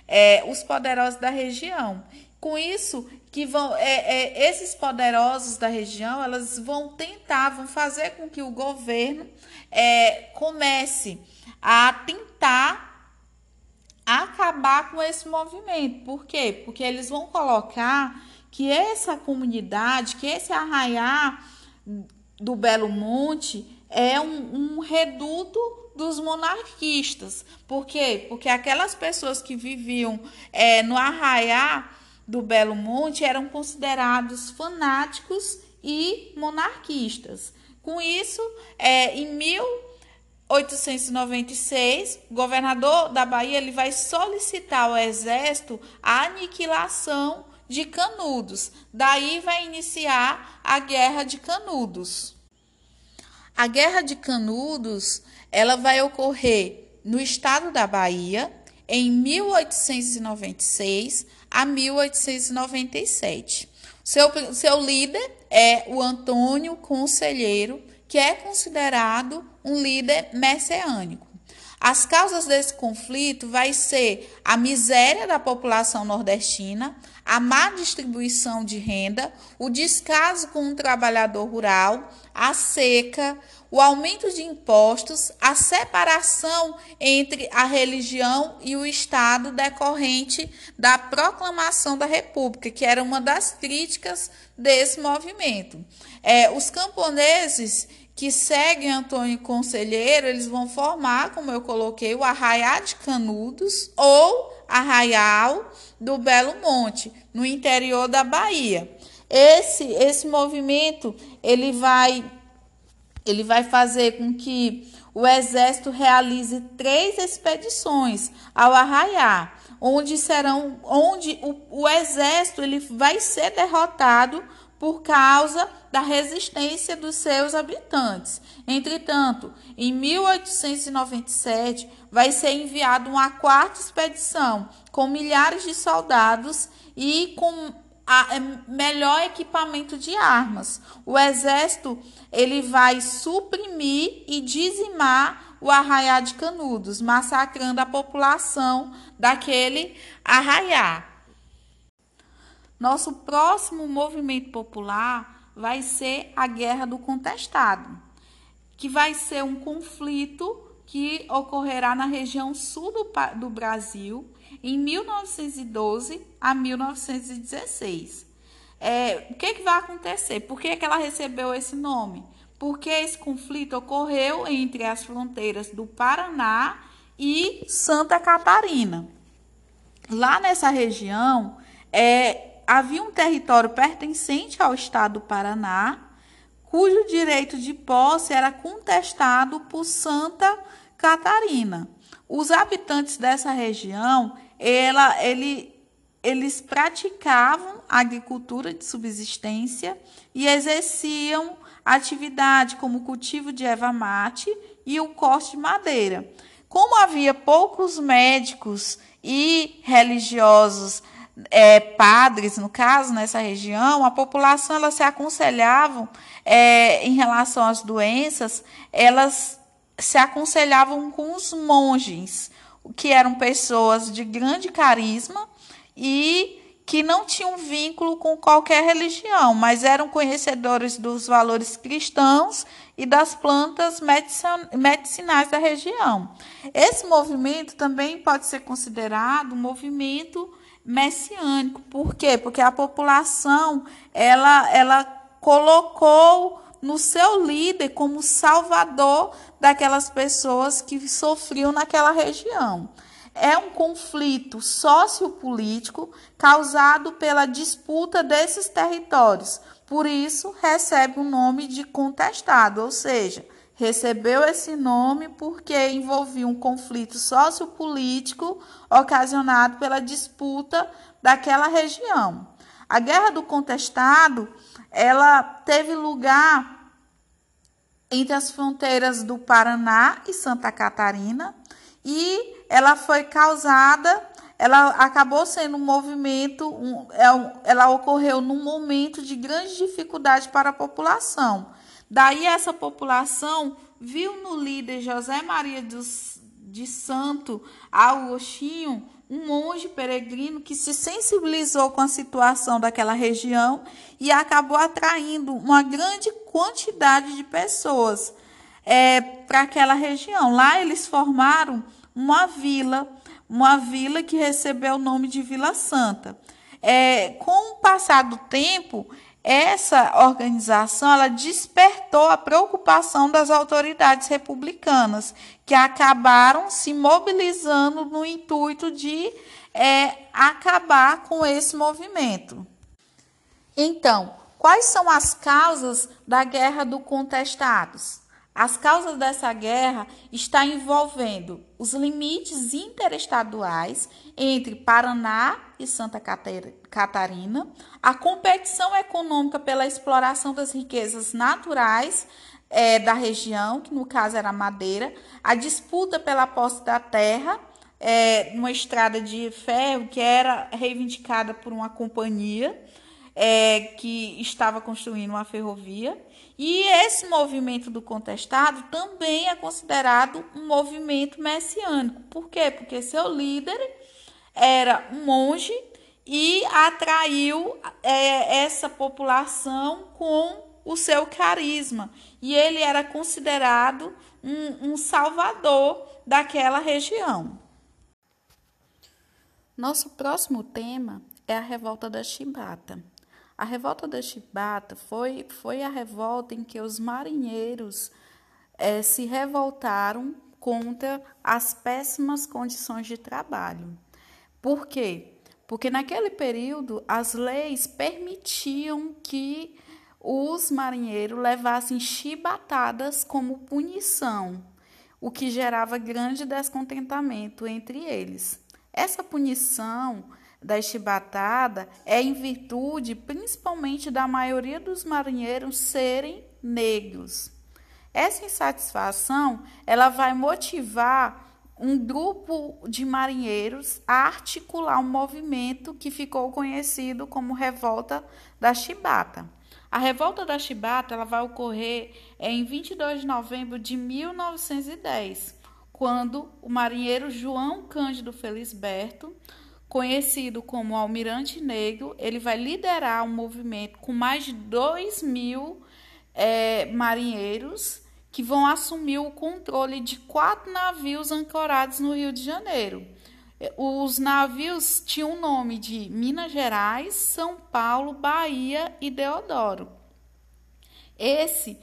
é, os poderosos da região. Com isso, que vão, é, é, esses poderosos da região, elas vão tentar, vão fazer com que o governo é, comece a tentar acabar com esse movimento. Por quê? Porque eles vão colocar que essa comunidade, que esse arraiar do Belo Monte é um, um reduto dos monarquistas. Por quê? Porque aquelas pessoas que viviam é, no arraiar do Belo Monte eram considerados fanáticos e monarquistas. Com isso, é, em mil 896, o governador da Bahia ele vai solicitar ao exército a aniquilação de Canudos. Daí vai iniciar a Guerra de Canudos. A Guerra de Canudos, ela vai ocorrer no estado da Bahia em 1896 a 1897. Seu, seu líder é o Antônio Conselheiro, que é considerado um líder messiânico. As causas desse conflito vai ser a miséria da população nordestina, a má distribuição de renda, o descaso com o trabalhador rural, a seca, o aumento de impostos, a separação entre a religião e o Estado decorrente da proclamação da República, que era uma das críticas desse movimento. É, os camponeses que seguem Antônio Conselheiro, eles vão formar, como eu coloquei, o Arraiá de Canudos ou Arraial do Belo Monte, no interior da Bahia. Esse esse movimento, ele vai ele vai fazer com que o exército realize três expedições ao Arraiá, onde serão onde o, o exército ele vai ser derrotado por causa da resistência dos seus habitantes. Entretanto, em 1897 vai ser enviada uma quarta expedição com milhares de soldados e com a, é, melhor equipamento de armas. O exército ele vai suprimir e dizimar o arraiá de Canudos, massacrando a população daquele arraiá. Nosso próximo movimento popular vai ser a Guerra do Contestado, que vai ser um conflito que ocorrerá na região sul do, do Brasil em 1912 a 1916. É, o que, que vai acontecer? Por que, que ela recebeu esse nome? Porque esse conflito ocorreu entre as fronteiras do Paraná e Santa Catarina. Lá nessa região, é, havia um território pertencente ao estado do Paraná, cujo direito de posse era contestado por Santa Catarina. Os habitantes dessa região, ela, ele, eles praticavam agricultura de subsistência e exerciam atividade como cultivo de erva mate e o corte de madeira. Como havia poucos médicos e religiosos é, padres, no caso, nessa região, a população elas se aconselhavam é, em relação às doenças, elas se aconselhavam com os monges, que eram pessoas de grande carisma e que não tinham vínculo com qualquer religião, mas eram conhecedores dos valores cristãos e das plantas medicinais da região. Esse movimento também pode ser considerado um movimento messiânico. Por quê? Porque a população ela, ela colocou no seu líder como salvador daquelas pessoas que sofriam naquela região. É um conflito sociopolítico causado pela disputa desses territórios. Por isso, recebe o nome de contestado, ou seja, recebeu esse nome porque envolvia um conflito sociopolítico ocasionado pela disputa daquela região. A Guerra do Contestado, ela teve lugar entre as fronteiras do Paraná e Santa Catarina e ela foi causada, ela acabou sendo um movimento, um, é ela ocorreu num momento de grande dificuldade para a população Daí essa população viu no líder José Maria dos, de Santo Agostinho um monge peregrino que se sensibilizou com a situação daquela região e acabou atraindo uma grande quantidade de pessoas é, para aquela região. Lá eles formaram uma vila, uma vila que recebeu o nome de Vila Santa. É, com o passar do tempo, essa organização ela despertou a preocupação das autoridades republicanas, que acabaram se mobilizando no intuito de é, acabar com esse movimento. Então, quais são as causas da guerra do contestados? As causas dessa guerra estão envolvendo os limites interestaduais entre Paraná e Santa Catarina, a competição econômica pela exploração das riquezas naturais é, da região, que no caso era Madeira, a disputa pela posse da terra, é, numa estrada de ferro que era reivindicada por uma companhia é, que estava construindo uma ferrovia. E esse movimento do contestado também é considerado um movimento messiânico. Por quê? Porque seu líder era um monge e atraiu é, essa população com o seu carisma. E ele era considerado um, um salvador daquela região. Nosso próximo tema é a revolta da Chibata. A revolta da Chibata foi, foi a revolta em que os marinheiros é, se revoltaram contra as péssimas condições de trabalho. Por quê? Porque naquele período as leis permitiam que os marinheiros levassem chibatadas como punição, o que gerava grande descontentamento entre eles. Essa punição da chibatada é em virtude principalmente da maioria dos marinheiros serem negros. Essa insatisfação ela vai motivar um grupo de marinheiros a articular um movimento que ficou conhecido como Revolta da Chibata. A Revolta da Chibata ela vai ocorrer em 22 de novembro de 1910, quando o marinheiro João Cândido Felisberto, conhecido como Almirante Negro, ele vai liderar um movimento com mais de 2 mil é, marinheiros que vão assumir o controle de quatro navios ancorados no Rio de Janeiro. Os navios tinham o nome de Minas Gerais, São Paulo, Bahia e Deodoro. Esse,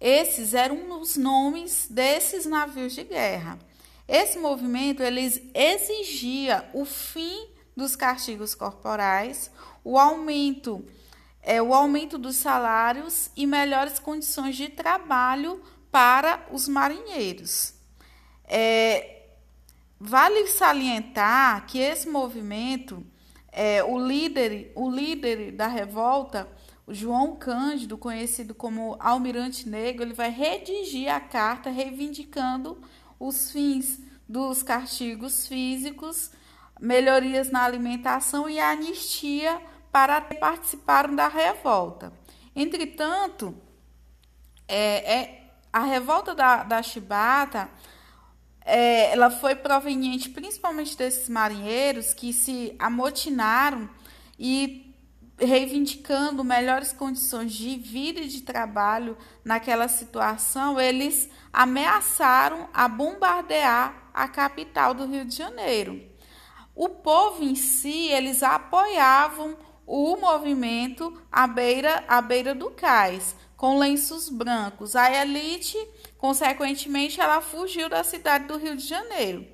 esses eram os nomes desses navios de guerra. Esse movimento eles exigia o fim dos castigos corporais, o aumento, é, o aumento dos salários e melhores condições de trabalho para os marinheiros. É, vale salientar que esse movimento, é, o, líder, o líder da revolta, o João Cândido, conhecido como Almirante Negro, ele vai redigir a carta reivindicando os fins dos castigos físicos, melhorias na alimentação e a anistia para participaram da revolta. Entretanto, é, é, a revolta da, da Chibata é, ela foi proveniente principalmente desses marinheiros que se amotinaram e reivindicando melhores condições de vida e de trabalho naquela situação, eles ameaçaram a bombardear a capital do Rio de Janeiro. O povo em si, eles apoiavam o movimento à beira, à beira do cais, com lenços brancos. A elite, consequentemente, ela fugiu da cidade do Rio de Janeiro.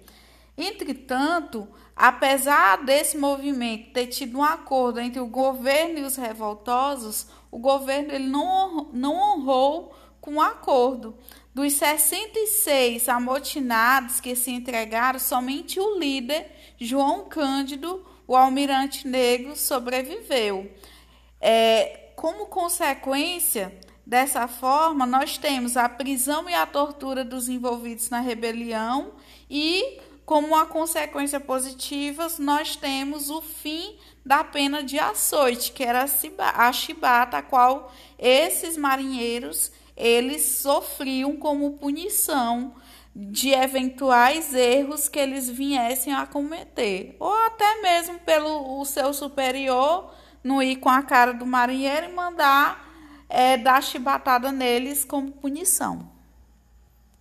Entretanto, apesar desse movimento ter tido um acordo entre o governo e os revoltosos, o governo ele não, não honrou com o acordo. Dos 66 amotinados que se entregaram, somente o líder, João Cândido, o almirante negro, sobreviveu. É, como consequência, Dessa forma, nós temos a prisão e a tortura dos envolvidos na rebelião e, como uma consequência positiva, nós temos o fim da pena de açoite, que era a chibata, a qual esses marinheiros eles sofriam como punição de eventuais erros que eles viessem a cometer, ou até mesmo pelo o seu superior não ir com a cara do marinheiro e mandar é, dar chibatada neles como punição.